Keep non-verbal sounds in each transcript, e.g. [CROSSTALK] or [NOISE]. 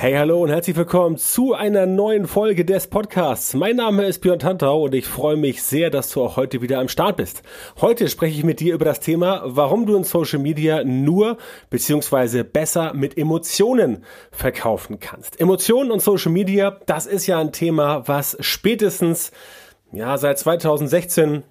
Hey, hallo und herzlich willkommen zu einer neuen Folge des Podcasts. Mein Name ist Björn Tantau und ich freue mich sehr, dass du auch heute wieder am Start bist. Heute spreche ich mit dir über das Thema, warum du in Social Media nur bzw. besser mit Emotionen verkaufen kannst. Emotionen und Social Media, das ist ja ein Thema, was spätestens ja seit 2016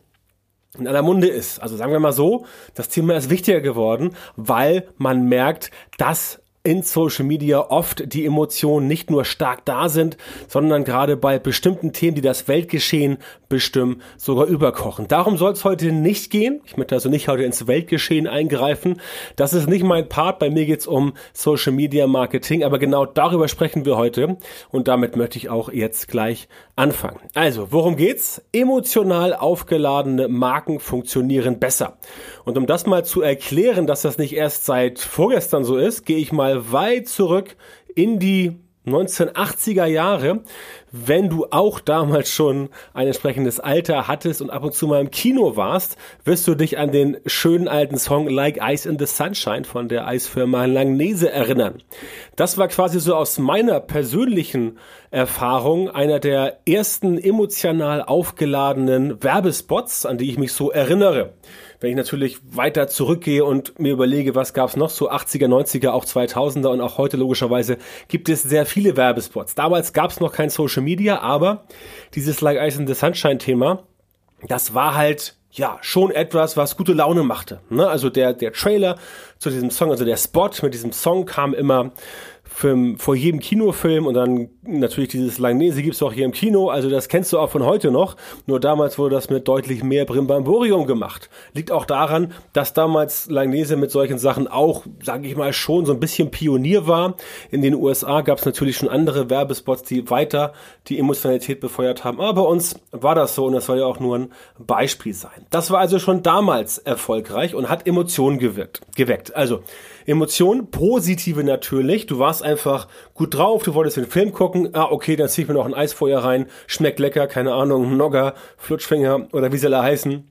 in aller Munde ist. Also sagen wir mal so, das Thema ist wichtiger geworden, weil man merkt, dass in Social Media oft die Emotionen nicht nur stark da sind, sondern gerade bei bestimmten Themen, die das Weltgeschehen bestimmen, sogar überkochen. Darum soll es heute nicht gehen. Ich möchte also nicht heute ins Weltgeschehen eingreifen. Das ist nicht mein Part. Bei mir geht es um Social Media Marketing, aber genau darüber sprechen wir heute und damit möchte ich auch jetzt gleich anfangen. Also, worum geht's? Emotional aufgeladene Marken funktionieren besser. Und um das mal zu erklären, dass das nicht erst seit vorgestern so ist, gehe ich mal weit zurück in die 1980er Jahre, wenn du auch damals schon ein entsprechendes Alter hattest und ab und zu mal im Kino warst, wirst du dich an den schönen alten Song Like Ice in the Sunshine von der Eisfirma Langnese erinnern. Das war quasi so aus meiner persönlichen Erfahrung einer der ersten emotional aufgeladenen Werbespots, an die ich mich so erinnere. Wenn ich natürlich weiter zurückgehe und mir überlege, was gab es noch so 80er, 90er, auch 2000er und auch heute logischerweise gibt es sehr viele Werbespots. Damals gab es noch kein Social Media, aber dieses Like Ice in the Sunshine Thema, das war halt ja, schon etwas, was gute Laune machte. Ne? Also der, der Trailer zu diesem Song, also der Spot mit diesem Song kam immer für, vor jedem Kinofilm und dann natürlich dieses Langnese gibt's auch hier im Kino, also das kennst du auch von heute noch, nur damals wurde das mit deutlich mehr Brimbamborium gemacht. Liegt auch daran, dass damals Langnese mit solchen Sachen auch, sage ich mal, schon so ein bisschen Pionier war. In den USA gab's natürlich schon andere Werbespots, die weiter die Emotionalität befeuert haben, aber bei uns war das so und das soll ja auch nur ein Beispiel sein. Das war also schon damals erfolgreich und hat Emotionen gewirkt, geweckt. Also Emotionen, positive natürlich. Du warst einfach gut drauf, du wolltest den Film gucken. Ah, okay, dann zieh ich mir noch ein Eisfeuer rein. Schmeckt lecker, keine Ahnung, Nogger, Flutschfinger oder wie sie alle heißen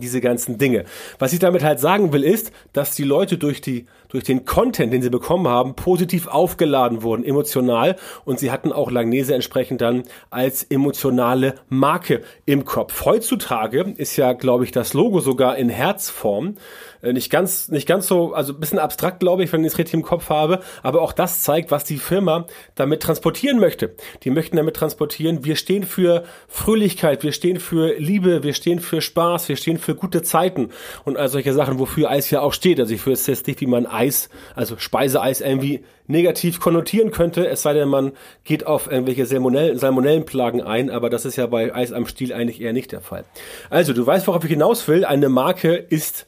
diese ganzen Dinge. Was ich damit halt sagen will, ist, dass die Leute durch die, durch den Content, den sie bekommen haben, positiv aufgeladen wurden, emotional, und sie hatten auch Langnese entsprechend dann als emotionale Marke im Kopf. Heutzutage ist ja, glaube ich, das Logo sogar in Herzform. Äh, nicht ganz, nicht ganz so, also bisschen abstrakt, glaube ich, wenn ich es richtig im Kopf habe, aber auch das zeigt, was die Firma damit transportieren möchte. Die möchten damit transportieren, wir stehen für Fröhlichkeit, wir stehen für Liebe, wir stehen für Spaß, wir stehen für gute Zeiten und all solche Sachen, wofür Eis ja auch steht. Also ich würde jetzt nicht, wie man Eis, also Speiseeis irgendwie negativ konnotieren könnte, es sei denn, man geht auf irgendwelche Salmonellen, Salmonellenplagen ein, aber das ist ja bei Eis am Stiel eigentlich eher nicht der Fall. Also, du weißt, worauf ich hinaus will. Eine Marke ist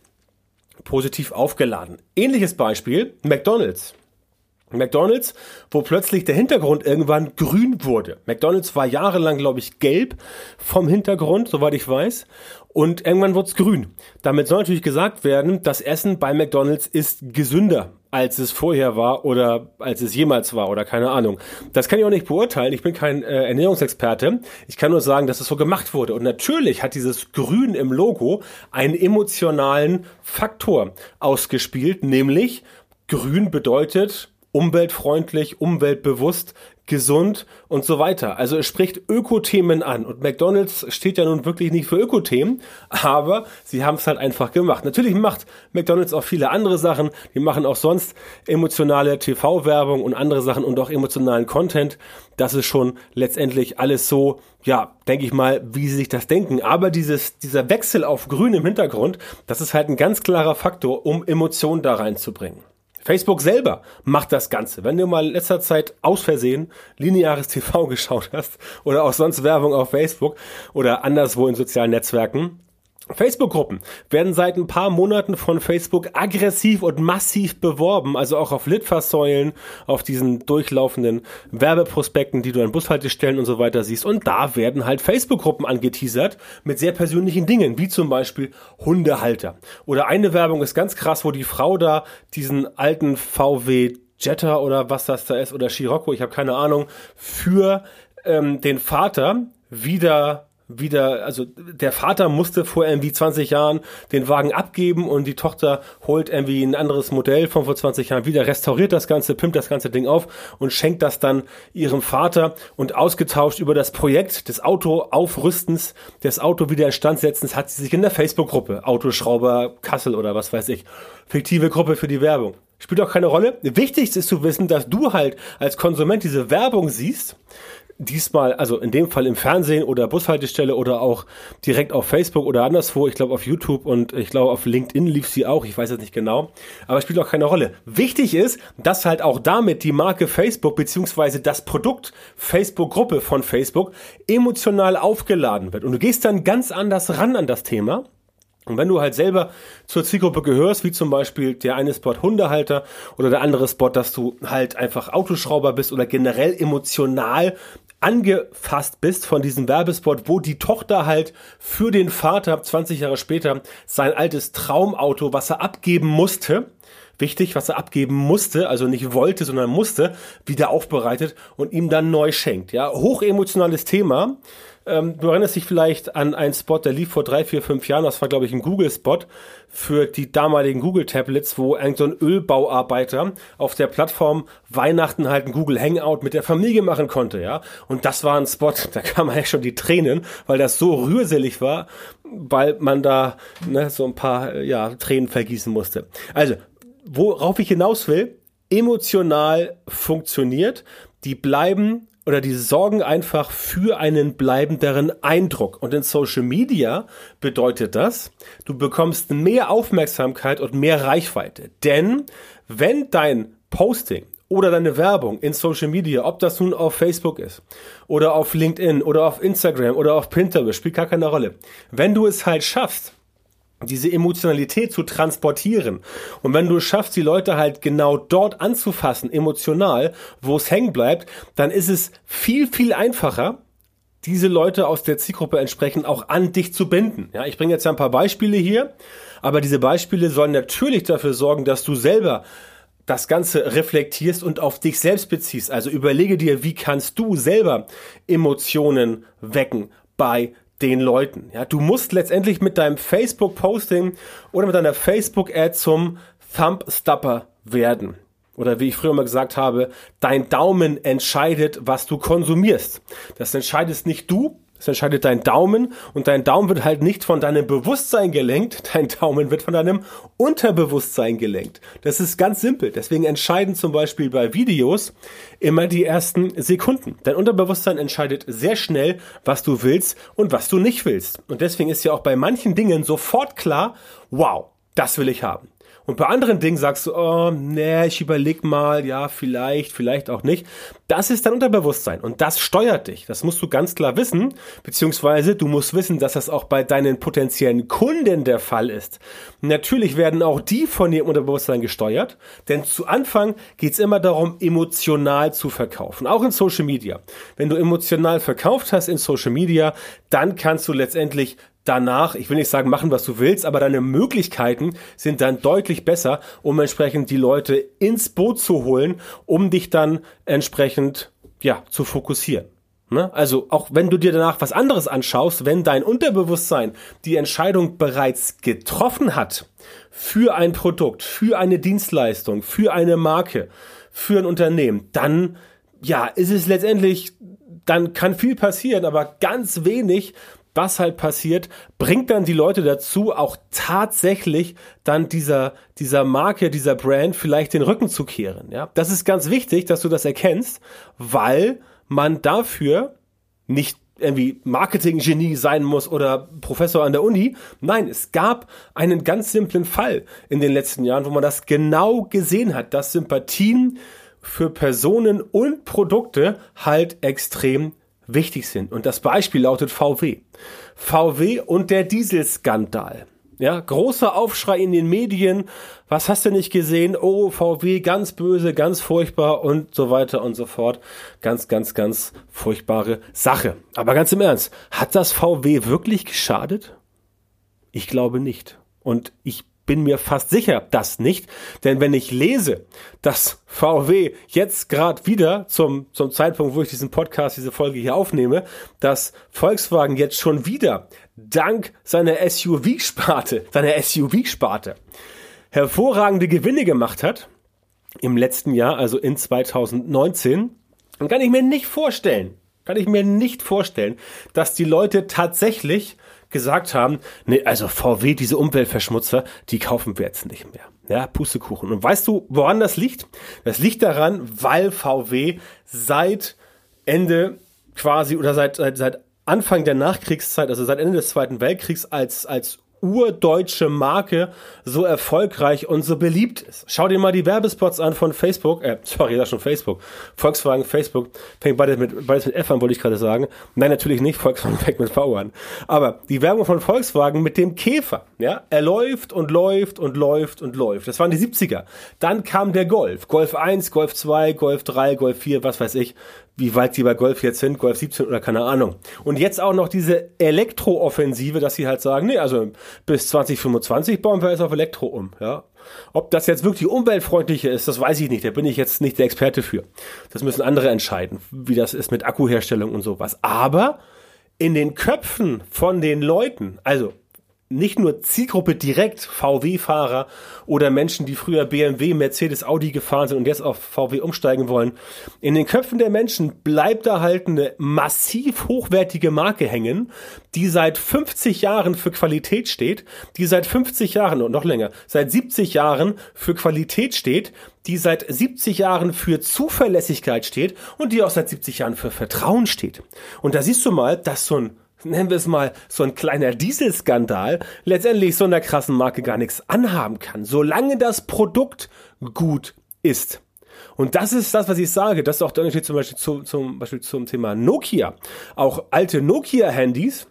positiv aufgeladen. Ähnliches Beispiel, McDonald's. McDonald's, wo plötzlich der Hintergrund irgendwann grün wurde. McDonald's war jahrelang, glaube ich, gelb vom Hintergrund, soweit ich weiß. Und irgendwann wurde es grün. Damit soll natürlich gesagt werden, das Essen bei McDonald's ist gesünder als es vorher war oder als es jemals war oder keine Ahnung. Das kann ich auch nicht beurteilen. Ich bin kein äh, Ernährungsexperte. Ich kann nur sagen, dass es so gemacht wurde. Und natürlich hat dieses Grün im Logo einen emotionalen Faktor ausgespielt, nämlich Grün bedeutet umweltfreundlich, umweltbewusst, gesund und so weiter. Also es spricht Ökothemen an und McDonald's steht ja nun wirklich nicht für Ökothemen, aber sie haben es halt einfach gemacht. Natürlich macht McDonald's auch viele andere Sachen, die machen auch sonst emotionale TV-Werbung und andere Sachen und auch emotionalen Content. Das ist schon letztendlich alles so, ja, denke ich mal, wie sie sich das denken. Aber dieses, dieser Wechsel auf grün im Hintergrund, das ist halt ein ganz klarer Faktor, um Emotionen da reinzubringen. Facebook selber macht das Ganze. Wenn du mal in letzter Zeit aus Versehen lineares TV [LAUGHS] geschaut hast oder auch sonst Werbung auf Facebook oder anderswo in sozialen Netzwerken, Facebook-Gruppen werden seit ein paar Monaten von Facebook aggressiv und massiv beworben, also auch auf Litfaßsäulen, auf diesen durchlaufenden Werbeprospekten, die du an Bushaltestellen und so weiter siehst. Und da werden halt Facebook-Gruppen angeteasert mit sehr persönlichen Dingen, wie zum Beispiel Hundehalter. Oder eine Werbung ist ganz krass, wo die Frau da diesen alten VW Jetta oder was das da ist oder Scirocco, ich habe keine Ahnung, für ähm, den Vater wieder wieder, also der Vater musste vor irgendwie 20 Jahren den Wagen abgeben und die Tochter holt irgendwie ein anderes Modell von vor 20 Jahren wieder, restauriert das Ganze, pimmt das ganze Ding auf und schenkt das dann ihrem Vater und ausgetauscht über das Projekt des Autoaufrüstens, des Auto wieder instandsetzens, hat sie sich in der Facebook-Gruppe, Autoschrauber Kassel oder was weiß ich, fiktive Gruppe für die Werbung. Spielt auch keine Rolle. Wichtig ist zu wissen, dass du halt als Konsument diese Werbung siehst, diesmal, also in dem Fall im Fernsehen oder Bushaltestelle oder auch direkt auf Facebook oder anderswo, ich glaube auf YouTube und ich glaube auf LinkedIn lief sie auch, ich weiß es nicht genau, aber spielt auch keine Rolle. Wichtig ist, dass halt auch damit die Marke Facebook beziehungsweise das Produkt Facebook-Gruppe von Facebook emotional aufgeladen wird und du gehst dann ganz anders ran an das Thema und wenn du halt selber zur Zielgruppe gehörst, wie zum Beispiel der eine Spot Hundehalter oder der andere Spot, dass du halt einfach Autoschrauber bist oder generell emotional angefasst bist von diesem Werbespot, wo die Tochter halt für den Vater 20 Jahre später sein altes Traumauto, was er abgeben musste, wichtig, was er abgeben musste, also nicht wollte, sondern musste, wieder aufbereitet und ihm dann neu schenkt. Ja, hochemotionales Thema. Ähm, du erinnerst dich vielleicht an einen Spot, der lief vor drei, vier, fünf Jahren. Das war, glaube ich, ein Google-Spot für die damaligen Google-Tablets, wo ein so Ölbauarbeiter auf der Plattform Weihnachten halt ein Google Hangout mit der Familie machen konnte, ja. Und das war ein Spot, [LAUGHS] da kam eigentlich schon die Tränen, weil das so rührselig war, weil man da ne, so ein paar ja, Tränen vergießen musste. Also, worauf ich hinaus will, emotional funktioniert, die bleiben oder die sorgen einfach für einen bleibenderen Eindruck. Und in Social Media bedeutet das, du bekommst mehr Aufmerksamkeit und mehr Reichweite. Denn wenn dein Posting oder deine Werbung in Social Media, ob das nun auf Facebook ist oder auf LinkedIn oder auf Instagram oder auf Pinterest, spielt gar keine Rolle. Wenn du es halt schaffst, diese Emotionalität zu transportieren. Und wenn du es schaffst, die Leute halt genau dort anzufassen, emotional, wo es hängen bleibt, dann ist es viel, viel einfacher, diese Leute aus der Zielgruppe entsprechend auch an dich zu binden. Ja, ich bringe jetzt ein paar Beispiele hier, aber diese Beispiele sollen natürlich dafür sorgen, dass du selber das Ganze reflektierst und auf dich selbst beziehst. Also überlege dir, wie kannst du selber Emotionen wecken bei den Leuten. Ja, du musst letztendlich mit deinem Facebook-Posting oder mit deiner Facebook-Ad zum Thumbstopper werden. Oder wie ich früher mal gesagt habe, dein Daumen entscheidet, was du konsumierst. Das entscheidest nicht du, das entscheidet dein Daumen und dein Daumen wird halt nicht von deinem Bewusstsein gelenkt, [LAUGHS] dein Daumen wird von deinem Unterbewusstsein gelenkt. Das ist ganz simpel. Deswegen entscheiden zum Beispiel bei Videos immer die ersten Sekunden. Dein Unterbewusstsein entscheidet sehr schnell, was du willst und was du nicht willst. Und deswegen ist ja auch bei manchen Dingen sofort klar, wow, das will ich haben. Und bei anderen Dingen sagst du, oh, nee, ich überleg mal, ja, vielleicht, vielleicht auch nicht. Das ist dein Unterbewusstsein und das steuert dich. Das musst du ganz klar wissen, beziehungsweise du musst wissen, dass das auch bei deinen potenziellen Kunden der Fall ist. Natürlich werden auch die von ihrem Unterbewusstsein gesteuert, denn zu Anfang geht's immer darum, emotional zu verkaufen, auch in Social Media. Wenn du emotional verkauft hast in Social Media, dann kannst du letztendlich danach, ich will nicht sagen, machen, was du willst, aber deine Möglichkeiten sind dann deutlich besser, um entsprechend die Leute ins Boot zu holen, um dich dann entsprechend, ja, zu fokussieren. Ne? Also auch wenn du dir danach was anderes anschaust, wenn dein Unterbewusstsein die Entscheidung bereits getroffen hat für ein Produkt, für eine Dienstleistung, für eine Marke, für ein Unternehmen, dann ja, ist es letztendlich, dann kann viel passieren, aber ganz wenig, was halt passiert, bringt dann die Leute dazu, auch tatsächlich dann dieser, dieser Marke, dieser Brand vielleicht den Rücken zu kehren. Ja, das ist ganz wichtig, dass du das erkennst, weil man dafür nicht irgendwie Marketing-Genie sein muss oder Professor an der Uni. Nein, es gab einen ganz simplen Fall in den letzten Jahren, wo man das genau gesehen hat, dass Sympathien für Personen und Produkte halt extrem wichtig sind. Und das Beispiel lautet VW. VW und der Dieselskandal. Ja, großer Aufschrei in den Medien. Was hast du nicht gesehen? Oh, VW, ganz böse, ganz furchtbar und so weiter und so fort. Ganz, ganz, ganz furchtbare Sache. Aber ganz im Ernst, hat das VW wirklich geschadet? Ich glaube nicht. Und ich bin mir fast sicher, das nicht. Denn wenn ich lese, dass VW jetzt gerade wieder zum, zum Zeitpunkt, wo ich diesen Podcast, diese Folge hier aufnehme, dass Volkswagen jetzt schon wieder dank seiner SUV-Sparte, seiner SUV-Sparte, hervorragende Gewinne gemacht hat im letzten Jahr, also in 2019, dann kann ich mir nicht vorstellen, kann ich mir nicht vorstellen, dass die Leute tatsächlich gesagt haben, nee, also VW, diese Umweltverschmutzer, die kaufen wir jetzt nicht mehr. Ja, Pustekuchen. Und weißt du, woran das liegt? Das liegt daran, weil VW seit Ende quasi oder seit, seit, seit Anfang der Nachkriegszeit, also seit Ende des Zweiten Weltkriegs, als, als urdeutsche Marke so erfolgreich und so beliebt ist. Schau dir mal die Werbespots an von Facebook, äh, sorry, ist schon Facebook, Volkswagen, Facebook, fängt beides mit, beides mit F an, wollte ich gerade sagen. Nein, natürlich nicht, Volkswagen fängt mit V an. Aber die Werbung von Volkswagen mit dem Käfer, ja, er läuft und läuft und läuft und läuft. Das waren die 70er. Dann kam der Golf, Golf 1, Golf 2, Golf 3, Golf 4, was weiß ich wie weit sie bei Golf jetzt sind, Golf 17 oder keine Ahnung. Und jetzt auch noch diese Elektrooffensive, dass sie halt sagen, nee, also bis 2025 bauen wir jetzt auf Elektro um, ja. Ob das jetzt wirklich umweltfreundlicher ist, das weiß ich nicht. Da bin ich jetzt nicht der Experte für. Das müssen andere entscheiden, wie das ist mit Akkuherstellung und sowas. Aber in den Köpfen von den Leuten, also nicht nur Zielgruppe direkt VW-Fahrer oder Menschen, die früher BMW, Mercedes, Audi gefahren sind und jetzt auf VW umsteigen wollen. In den Köpfen der Menschen bleibt da halt eine massiv hochwertige Marke hängen, die seit 50 Jahren für Qualität steht, die seit 50 Jahren und noch länger, seit 70 Jahren für Qualität steht, die seit 70 Jahren für Zuverlässigkeit steht und die auch seit 70 Jahren für Vertrauen steht. Und da siehst du mal, dass so ein nennen wir es mal, so ein kleiner Dieselskandal letztendlich so einer krassen Marke gar nichts anhaben kann, solange das Produkt gut ist. Und das ist das, was ich sage. Das ist auch der Unterschied zum Beispiel, zu, zum Beispiel zum Thema Nokia. Auch alte Nokia-Handys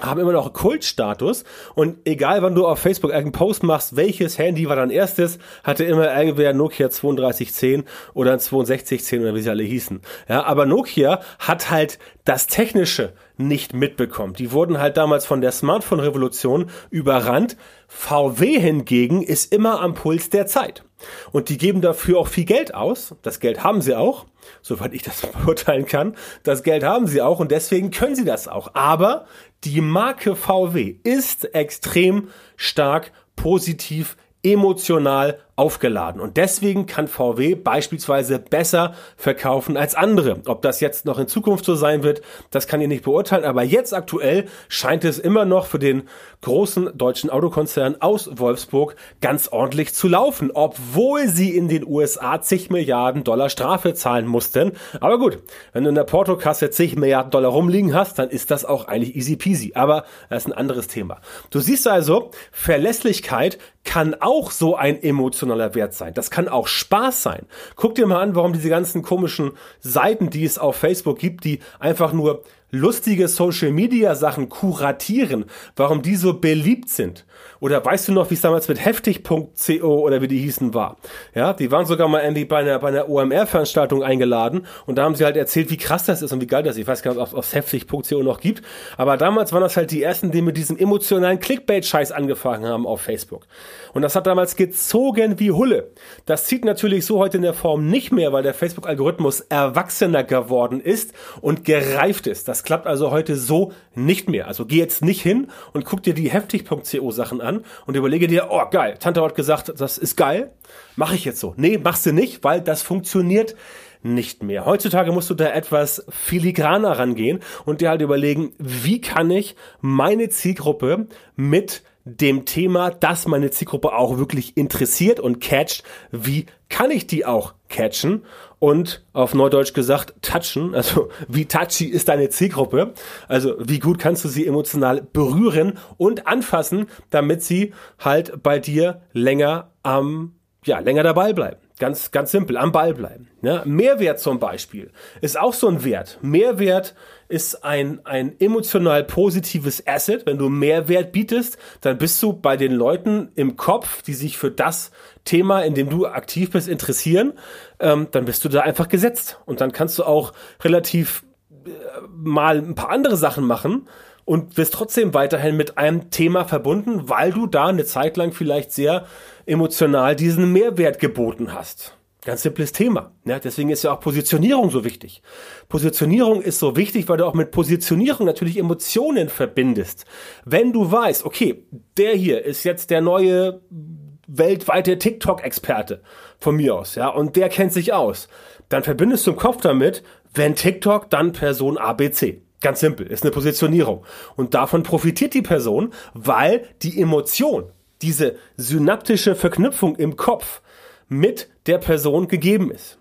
haben immer noch Kultstatus und egal wann du auf Facebook irgendeinen Post machst, welches Handy war dein erstes, hatte immer irgendwer Nokia 3210 oder 6210 oder wie sie alle hießen. Ja, aber Nokia hat halt das Technische nicht mitbekommen. Die wurden halt damals von der Smartphone-Revolution überrannt. VW hingegen ist immer am Puls der Zeit. Und die geben dafür auch viel Geld aus. Das Geld haben sie auch, soweit ich das [LAUGHS] beurteilen kann. Das Geld haben sie auch und deswegen können sie das auch. Aber die Marke VW ist extrem stark positiv emotional aufgeladen. Und deswegen kann VW beispielsweise besser verkaufen als andere. Ob das jetzt noch in Zukunft so sein wird, das kann ich nicht beurteilen. Aber jetzt aktuell scheint es immer noch für den großen deutschen Autokonzern aus Wolfsburg ganz ordentlich zu laufen, obwohl sie in den USA zig Milliarden Dollar Strafe zahlen mussten. Aber gut, wenn du in der Portokasse zig Milliarden Dollar rumliegen hast, dann ist das auch eigentlich easy peasy. Aber das ist ein anderes Thema. Du siehst also, Verlässlichkeit kann auch so ein emotionaler Wert sein. Das kann auch Spaß sein. Guck dir mal an, warum diese ganzen komischen Seiten, die es auf Facebook gibt, die einfach nur lustige Social Media Sachen kuratieren, warum die so beliebt sind. Oder weißt du noch, wie es damals mit heftig.co oder wie die hießen war? Ja, die waren sogar mal Andy bei einer, bei einer OMR-Veranstaltung eingeladen und da haben sie halt erzählt, wie krass das ist und wie geil das ist. Ich weiß gar nicht, ob es heftig.co noch gibt. Aber damals waren das halt die ersten, die mit diesem emotionalen Clickbait-Scheiß angefangen haben auf Facebook. Und das hat damals gezogen wie Hulle. Das zieht natürlich so heute in der Form nicht mehr, weil der Facebook-Algorithmus erwachsener geworden ist und gereift ist. Das klappt also heute so nicht mehr. Also geh jetzt nicht hin und guck dir die heftig.co Sachen an und überlege dir, oh geil, Tante hat gesagt, das ist geil, mache ich jetzt so. Nee, machst du nicht, weil das funktioniert nicht mehr. Heutzutage musst du da etwas filigraner rangehen und dir halt überlegen, wie kann ich meine Zielgruppe mit dem Thema, das meine Zielgruppe auch wirklich interessiert und catcht, wie kann ich die auch catchen und auf Neudeutsch gesagt touchen, also wie touchy ist deine Zielgruppe, also wie gut kannst du sie emotional berühren und anfassen, damit sie halt bei dir länger am, ja, länger dabei bleiben. Ganz, ganz simpel, am Ball bleiben. Ja, Mehrwert zum Beispiel ist auch so ein Wert. Mehrwert ist ein, ein emotional positives Asset. Wenn du Mehrwert bietest, dann bist du bei den Leuten im Kopf, die sich für das Thema, in dem du aktiv bist, interessieren, ähm, dann bist du da einfach gesetzt. Und dann kannst du auch relativ äh, mal ein paar andere Sachen machen und wirst trotzdem weiterhin mit einem Thema verbunden, weil du da eine Zeit lang vielleicht sehr emotional diesen Mehrwert geboten hast. Ganz simples Thema. Ja, deswegen ist ja auch Positionierung so wichtig. Positionierung ist so wichtig, weil du auch mit Positionierung natürlich Emotionen verbindest. Wenn du weißt, okay, der hier ist jetzt der neue weltweite TikTok-Experte von mir aus, ja, und der kennt sich aus, dann verbindest du im Kopf damit, wenn TikTok, dann Person ABC. Ganz simpel, ist eine Positionierung. Und davon profitiert die Person, weil die Emotion, diese synaptische Verknüpfung im Kopf mit der Person gegeben ist.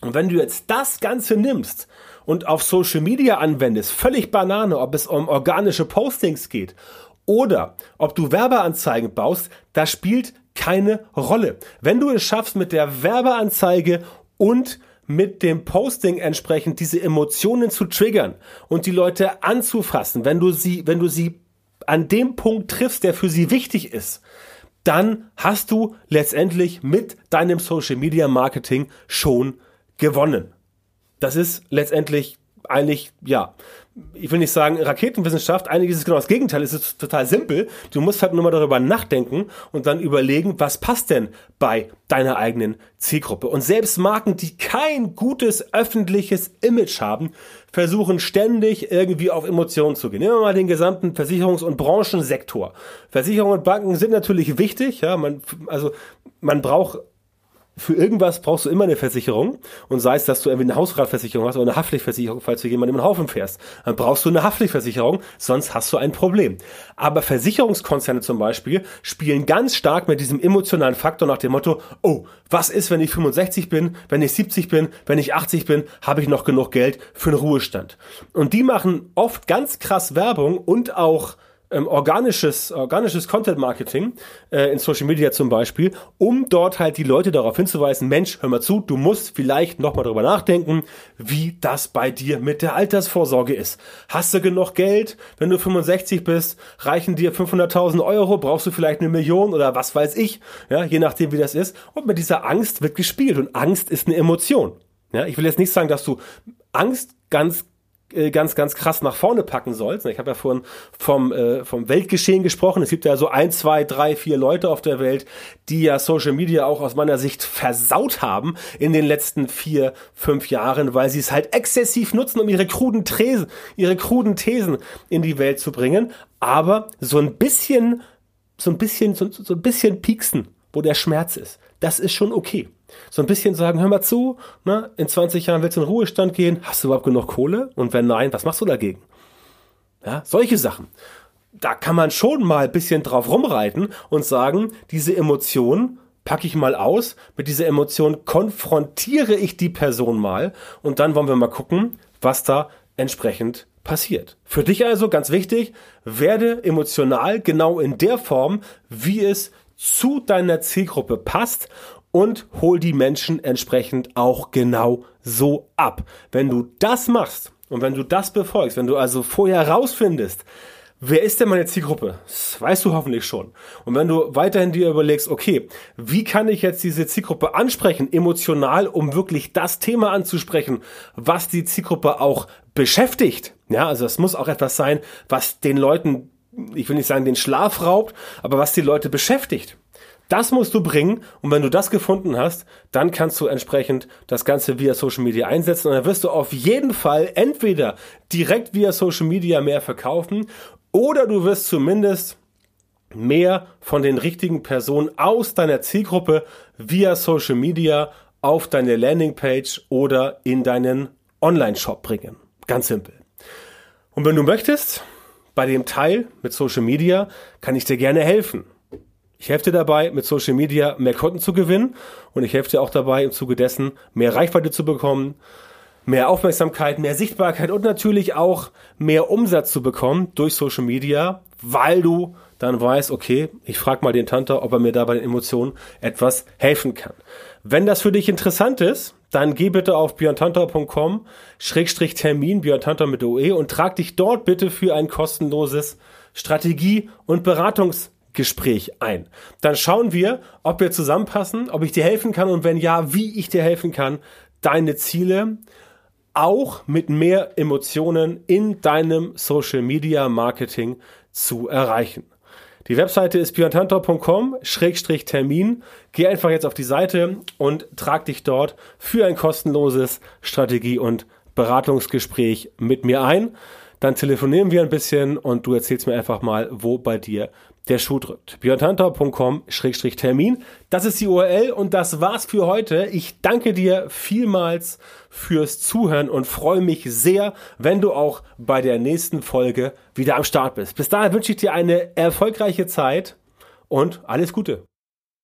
Und wenn du jetzt das Ganze nimmst und auf Social Media anwendest, völlig Banane, ob es um organische Postings geht oder ob du Werbeanzeigen baust, das spielt keine Rolle. Wenn du es schaffst, mit der Werbeanzeige und mit dem Posting entsprechend diese Emotionen zu triggern und die Leute anzufassen, wenn du sie, wenn du sie an dem Punkt triffst, der für sie wichtig ist, dann hast du letztendlich mit deinem Social Media Marketing schon gewonnen. Das ist letztendlich eigentlich, ja, ich will nicht sagen Raketenwissenschaft, eigentlich ist es genau das Gegenteil, es ist total simpel. Du musst halt nur mal darüber nachdenken und dann überlegen, was passt denn bei deiner eigenen Zielgruppe. Und selbst Marken, die kein gutes öffentliches Image haben, versuchen ständig irgendwie auf Emotionen zu gehen. Nehmen wir mal den gesamten Versicherungs- und Branchensektor. Versicherungen und Banken sind natürlich wichtig, ja, man, also man braucht für irgendwas brauchst du immer eine Versicherung und sei es, dass du irgendwie eine Hausratversicherung hast oder eine Haftpflichtversicherung, falls du jemanden im Haufen fährst, dann brauchst du eine Haftpflichtversicherung, sonst hast du ein Problem. Aber Versicherungskonzerne zum Beispiel spielen ganz stark mit diesem emotionalen Faktor nach dem Motto, oh, was ist, wenn ich 65 bin, wenn ich 70 bin, wenn ich 80 bin, habe ich noch genug Geld für einen Ruhestand. Und die machen oft ganz krass Werbung und auch ähm, organisches, organisches Content Marketing äh, in Social Media zum Beispiel, um dort halt die Leute darauf hinzuweisen, Mensch, hör mal zu, du musst vielleicht nochmal darüber nachdenken, wie das bei dir mit der Altersvorsorge ist. Hast du genug Geld? Wenn du 65 bist, reichen dir 500.000 Euro, brauchst du vielleicht eine Million oder was weiß ich, ja, je nachdem wie das ist. Und mit dieser Angst wird gespielt und Angst ist eine Emotion. Ja, ich will jetzt nicht sagen, dass du Angst ganz äh, ganz, ganz krass nach vorne packen sollst. Ich habe ja vorhin vom, äh, vom Weltgeschehen gesprochen. Es gibt ja so ein, zwei, drei, vier Leute auf der Welt, die ja Social Media auch aus meiner Sicht versaut haben in den letzten vier, fünf Jahren, weil sie es halt exzessiv nutzen, um ihre kruden Thesen, ihre kruden Thesen in die Welt zu bringen. Aber so ein bisschen, so ein bisschen, so, so ein bisschen pieksen, wo der Schmerz ist, das ist schon okay. So ein bisschen sagen, hör mal zu, ne, in 20 Jahren willst du in Ruhestand gehen, hast du überhaupt genug Kohle? Und wenn nein, was machst du dagegen? Ja, solche Sachen. Da kann man schon mal ein bisschen drauf rumreiten und sagen, diese Emotion packe ich mal aus, mit dieser Emotion konfrontiere ich die Person mal und dann wollen wir mal gucken, was da entsprechend passiert. Für dich also ganz wichtig, werde emotional genau in der Form, wie es zu deiner Zielgruppe passt und hol die Menschen entsprechend auch genau so ab. Wenn du das machst und wenn du das befolgst, wenn du also vorher rausfindest, wer ist denn meine Zielgruppe? Das weißt du hoffentlich schon. Und wenn du weiterhin dir überlegst, okay, wie kann ich jetzt diese Zielgruppe ansprechen, emotional, um wirklich das Thema anzusprechen, was die Zielgruppe auch beschäftigt. Ja, also es muss auch etwas sein, was den Leuten, ich will nicht sagen, den Schlaf raubt, aber was die Leute beschäftigt. Das musst du bringen und wenn du das gefunden hast, dann kannst du entsprechend das Ganze via Social Media einsetzen und dann wirst du auf jeden Fall entweder direkt via Social Media mehr verkaufen oder du wirst zumindest mehr von den richtigen Personen aus deiner Zielgruppe via Social Media auf deine Landingpage oder in deinen Online-Shop bringen. Ganz simpel. Und wenn du möchtest, bei dem Teil mit Social Media kann ich dir gerne helfen. Ich helfe dir dabei, mit Social Media mehr Kunden zu gewinnen und ich helfe dir auch dabei, im Zuge dessen mehr Reichweite zu bekommen, mehr Aufmerksamkeit, mehr Sichtbarkeit und natürlich auch mehr Umsatz zu bekommen durch Social Media, weil du dann weißt, okay, ich frage mal den Tante, ob er mir da bei den Emotionen etwas helfen kann. Wenn das für dich interessant ist, dann geh bitte auf björntantau.com Schrägstrich Termin, Björn mit OE und trag dich dort bitte für ein kostenloses Strategie- und Beratungsgespräch ein. Dann schauen wir, ob wir zusammenpassen, ob ich dir helfen kann und wenn ja, wie ich dir helfen kann, deine Ziele auch mit mehr Emotionen in deinem Social Media Marketing zu erreichen. Die Webseite ist björntantor.com-termin. Geh einfach jetzt auf die Seite und trag dich dort für ein kostenloses Strategie- und Beratungsgespräch mit mir ein. Dann telefonieren wir ein bisschen und du erzählst mir einfach mal, wo bei dir der Schuh drückt. björntantor.com-termin. Das ist die URL und das war's für heute. Ich danke dir vielmals fürs Zuhören und freue mich sehr, wenn du auch bei der nächsten Folge wieder am Start bist. Bis dahin wünsche ich dir eine erfolgreiche Zeit und alles Gute.